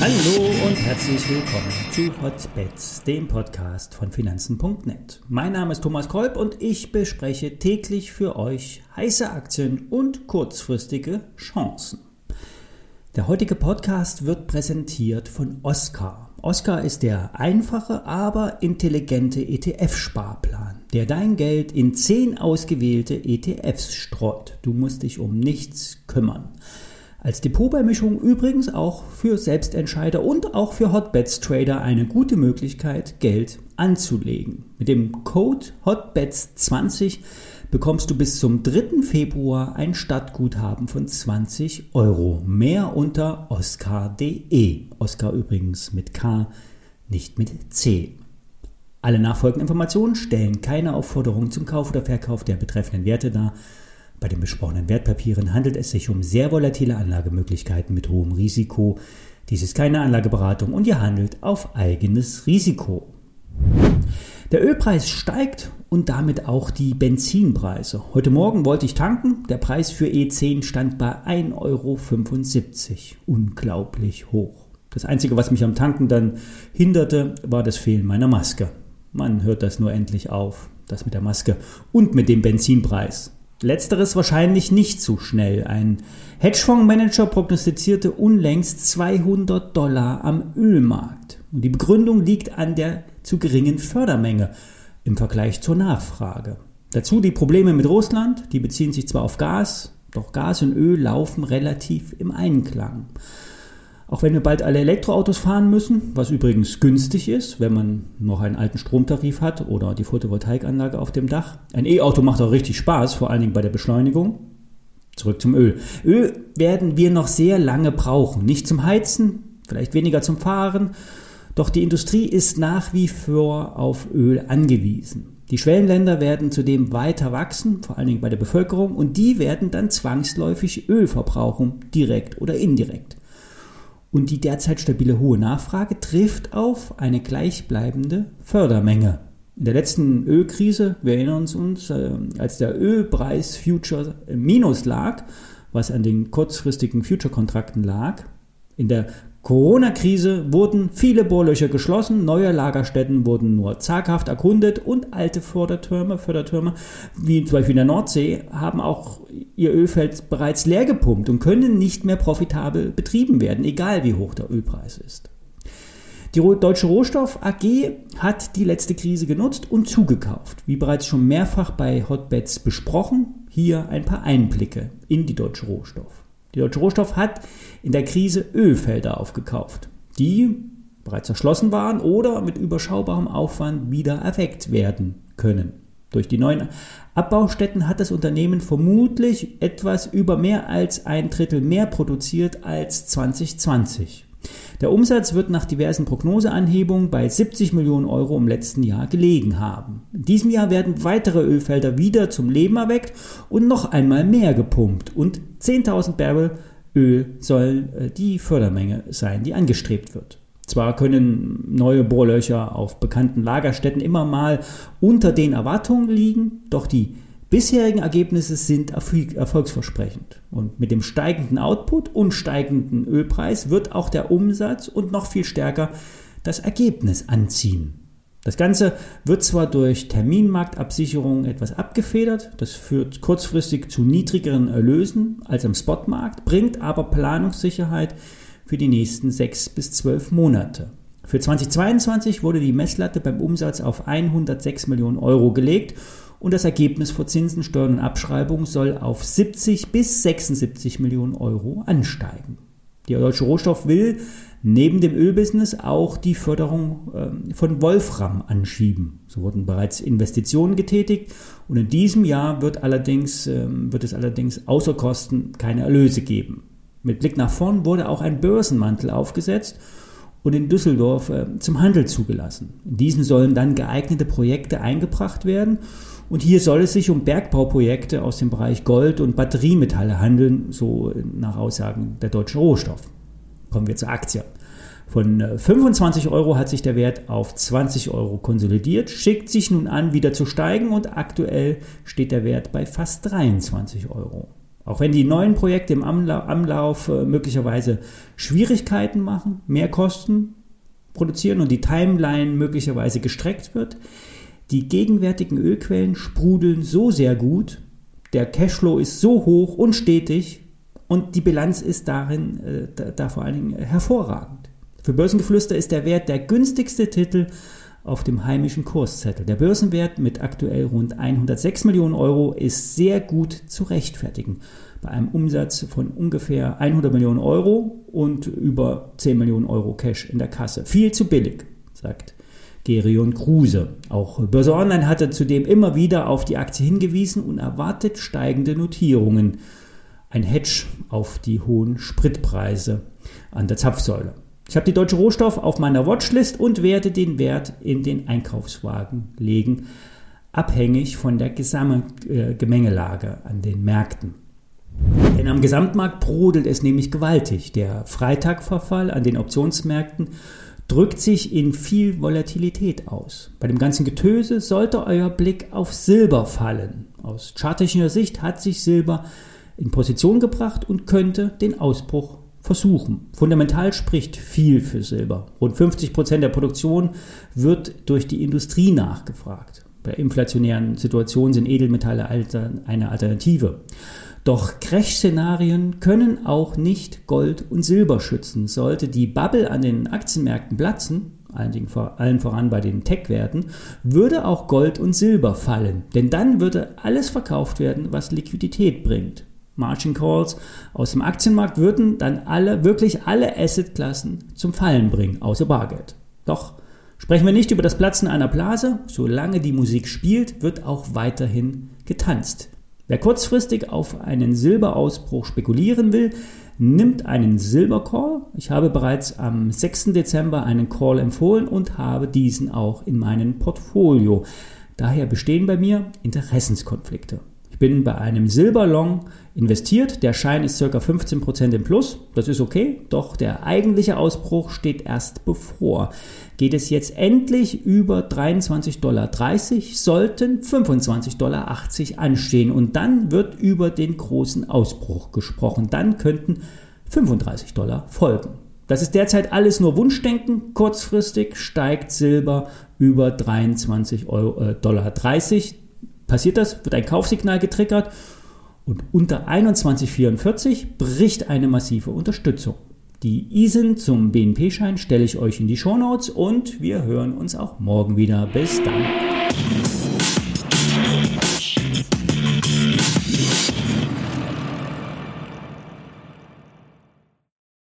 Hallo und herzlich willkommen zu Hotbets, dem Podcast von Finanzen.net. Mein Name ist Thomas Kolb und ich bespreche täglich für euch heiße Aktien und kurzfristige Chancen. Der heutige Podcast wird präsentiert von Oscar. Oscar ist der einfache, aber intelligente ETF-Sparplan, der dein Geld in zehn ausgewählte ETFs streut. Du musst dich um nichts kümmern. Als Depotbeimischung übrigens auch für Selbstentscheider und auch für Hotbets-Trader eine gute Möglichkeit, Geld anzulegen. Mit dem Code HOTBETS20 bekommst du bis zum 3. Februar ein Stadtguthaben von 20 Euro. Mehr unter oscar.de. Oscar übrigens mit K, nicht mit C. Alle nachfolgenden Informationen stellen keine Aufforderung zum Kauf oder Verkauf der betreffenden Werte dar. Bei den besprochenen Wertpapieren handelt es sich um sehr volatile Anlagemöglichkeiten mit hohem Risiko. Dies ist keine Anlageberatung und ihr handelt auf eigenes Risiko. Der Ölpreis steigt und damit auch die Benzinpreise. Heute Morgen wollte ich tanken. Der Preis für E10 stand bei 1,75 Euro. Unglaublich hoch. Das Einzige, was mich am Tanken dann hinderte, war das Fehlen meiner Maske. Man hört das nur endlich auf. Das mit der Maske und mit dem Benzinpreis. Letzteres wahrscheinlich nicht so schnell. Ein Hedgefondsmanager prognostizierte unlängst 200 Dollar am Ölmarkt. Und die Begründung liegt an der zu geringen Fördermenge im Vergleich zur Nachfrage. Dazu die Probleme mit Russland, die beziehen sich zwar auf Gas, doch Gas und Öl laufen relativ im Einklang. Auch wenn wir bald alle Elektroautos fahren müssen, was übrigens günstig ist, wenn man noch einen alten Stromtarif hat oder die Photovoltaikanlage auf dem Dach. Ein E-Auto macht auch richtig Spaß, vor allen Dingen bei der Beschleunigung. Zurück zum Öl. Öl werden wir noch sehr lange brauchen. Nicht zum Heizen, vielleicht weniger zum Fahren. Doch die Industrie ist nach wie vor auf Öl angewiesen. Die Schwellenländer werden zudem weiter wachsen, vor allen Dingen bei der Bevölkerung, und die werden dann zwangsläufig Öl verbrauchen, direkt oder indirekt. Und die derzeit stabile hohe Nachfrage trifft auf eine gleichbleibende Fördermenge. In der letzten Ölkrise, wir erinnern uns, äh, als der Ölpreis Future Minus lag, was an den kurzfristigen Future-Kontrakten lag, in der Corona-Krise wurden viele Bohrlöcher geschlossen, neue Lagerstätten wurden nur zaghaft erkundet und alte Fördertürme, Fördertürme, wie zum Beispiel in der Nordsee, haben auch ihr Ölfeld bereits leer gepumpt und können nicht mehr profitabel betrieben werden, egal wie hoch der Ölpreis ist. Die Deutsche Rohstoff AG hat die letzte Krise genutzt und zugekauft. Wie bereits schon mehrfach bei Hotbeds besprochen, hier ein paar Einblicke in die Deutsche Rohstoff. Die Deutsche Rohstoff hat in der Krise Ölfelder aufgekauft, die bereits erschlossen waren oder mit überschaubarem Aufwand wieder erweckt werden können. Durch die neuen Abbaustätten hat das Unternehmen vermutlich etwas über mehr als ein Drittel mehr produziert als 2020. Der Umsatz wird nach diversen Prognoseanhebungen bei 70 Millionen Euro im letzten Jahr gelegen haben. In diesem Jahr werden weitere Ölfelder wieder zum Leben erweckt und noch einmal mehr gepumpt und 10.000 Barrel Öl soll äh, die Fördermenge sein, die angestrebt wird. Zwar können neue Bohrlöcher auf bekannten Lagerstätten immer mal unter den Erwartungen liegen, doch die bisherigen Ergebnisse sind erfolgsversprechend. Und mit dem steigenden Output und steigenden Ölpreis wird auch der Umsatz und noch viel stärker das Ergebnis anziehen. Das Ganze wird zwar durch Terminmarktabsicherung etwas abgefedert, das führt kurzfristig zu niedrigeren Erlösen als am Spotmarkt, bringt aber Planungssicherheit für die nächsten sechs bis zwölf Monate. Für 2022 wurde die Messlatte beim Umsatz auf 106 Millionen Euro gelegt und das Ergebnis vor Zinsen, Steuern und Abschreibung soll auf 70 bis 76 Millionen Euro ansteigen. Die Deutsche Rohstoff will neben dem Ölbusiness auch die Förderung ähm, von Wolfram anschieben. So wurden bereits Investitionen getätigt und in diesem Jahr wird, allerdings, ähm, wird es allerdings außer Kosten keine Erlöse geben. Mit Blick nach vorn wurde auch ein Börsenmantel aufgesetzt und in Düsseldorf äh, zum Handel zugelassen. In diesem sollen dann geeignete Projekte eingebracht werden und hier soll es sich um Bergbauprojekte aus dem Bereich Gold und Batteriemetalle handeln, so nach Aussagen der Deutschen Rohstoff. Kommen wir zur Aktie. Von 25 äh, Euro hat sich der Wert auf 20 Euro konsolidiert, schickt sich nun an, wieder zu steigen und aktuell steht der Wert bei fast 23 Euro. Auch wenn die neuen Projekte im Anlauf äh, möglicherweise Schwierigkeiten machen, mehr Kosten produzieren und die Timeline möglicherweise gestreckt wird, die gegenwärtigen Ölquellen sprudeln so sehr gut, der Cashflow ist so hoch und stetig und die Bilanz ist darin äh, da, da vor allen Dingen hervorragend. Für Börsengeflüster ist der Wert der günstigste Titel auf dem heimischen Kurszettel. Der Börsenwert mit aktuell rund 106 Millionen Euro ist sehr gut zu rechtfertigen. Bei einem Umsatz von ungefähr 100 Millionen Euro und über 10 Millionen Euro Cash in der Kasse. Viel zu billig, sagt Gerion Kruse. Auch Börse Online hatte zudem immer wieder auf die Aktie hingewiesen und erwartet steigende Notierungen. Ein Hedge auf die hohen Spritpreise an der Zapfsäule. Ich habe die Deutsche Rohstoff auf meiner Watchlist und werde den Wert in den Einkaufswagen legen, abhängig von der Gemengelage äh, an den Märkten. Denn am Gesamtmarkt brodelt es nämlich gewaltig. Der Freitagverfall an den Optionsmärkten drückt sich in viel Volatilität aus. Bei dem ganzen Getöse sollte euer Blick auf Silber fallen. Aus charttechnischer Sicht hat sich Silber in Position gebracht und könnte den Ausbruch versuchen. Fundamental spricht viel für Silber. Rund 50 Prozent der Produktion wird durch die Industrie nachgefragt. Bei inflationären Situationen sind Edelmetalle eine Alternative. Doch Crash-Szenarien können auch nicht Gold und Silber schützen. Sollte die Bubble an den Aktienmärkten platzen, allen voran bei den Tech-Werten, würde auch Gold und Silber fallen. Denn dann würde alles verkauft werden, was Liquidität bringt. Margin Calls aus dem Aktienmarkt würden dann alle, wirklich alle Assetklassen zum Fallen bringen, außer Bargeld. Doch sprechen wir nicht über das Platzen einer Blase, solange die Musik spielt, wird auch weiterhin getanzt. Wer kurzfristig auf einen Silberausbruch spekulieren will, nimmt einen Silbercall. Ich habe bereits am 6. Dezember einen Call empfohlen und habe diesen auch in meinem Portfolio. Daher bestehen bei mir Interessenskonflikte. Ich bin bei einem Silberlong investiert. Der Schein ist ca. 15% im Plus. Das ist okay. Doch der eigentliche Ausbruch steht erst bevor. Geht es jetzt endlich über 23,30 Dollar, sollten 25,80 Dollar anstehen. Und dann wird über den großen Ausbruch gesprochen. Dann könnten 35 Dollar folgen. Das ist derzeit alles nur Wunschdenken. Kurzfristig steigt Silber über 23 Euro, äh, Dollar 30 passiert das, wird ein Kaufsignal getriggert und unter 21,44 bricht eine massive Unterstützung. Die ISIN zum BNP-Schein stelle ich euch in die Shownotes und wir hören uns auch morgen wieder. Bis dann.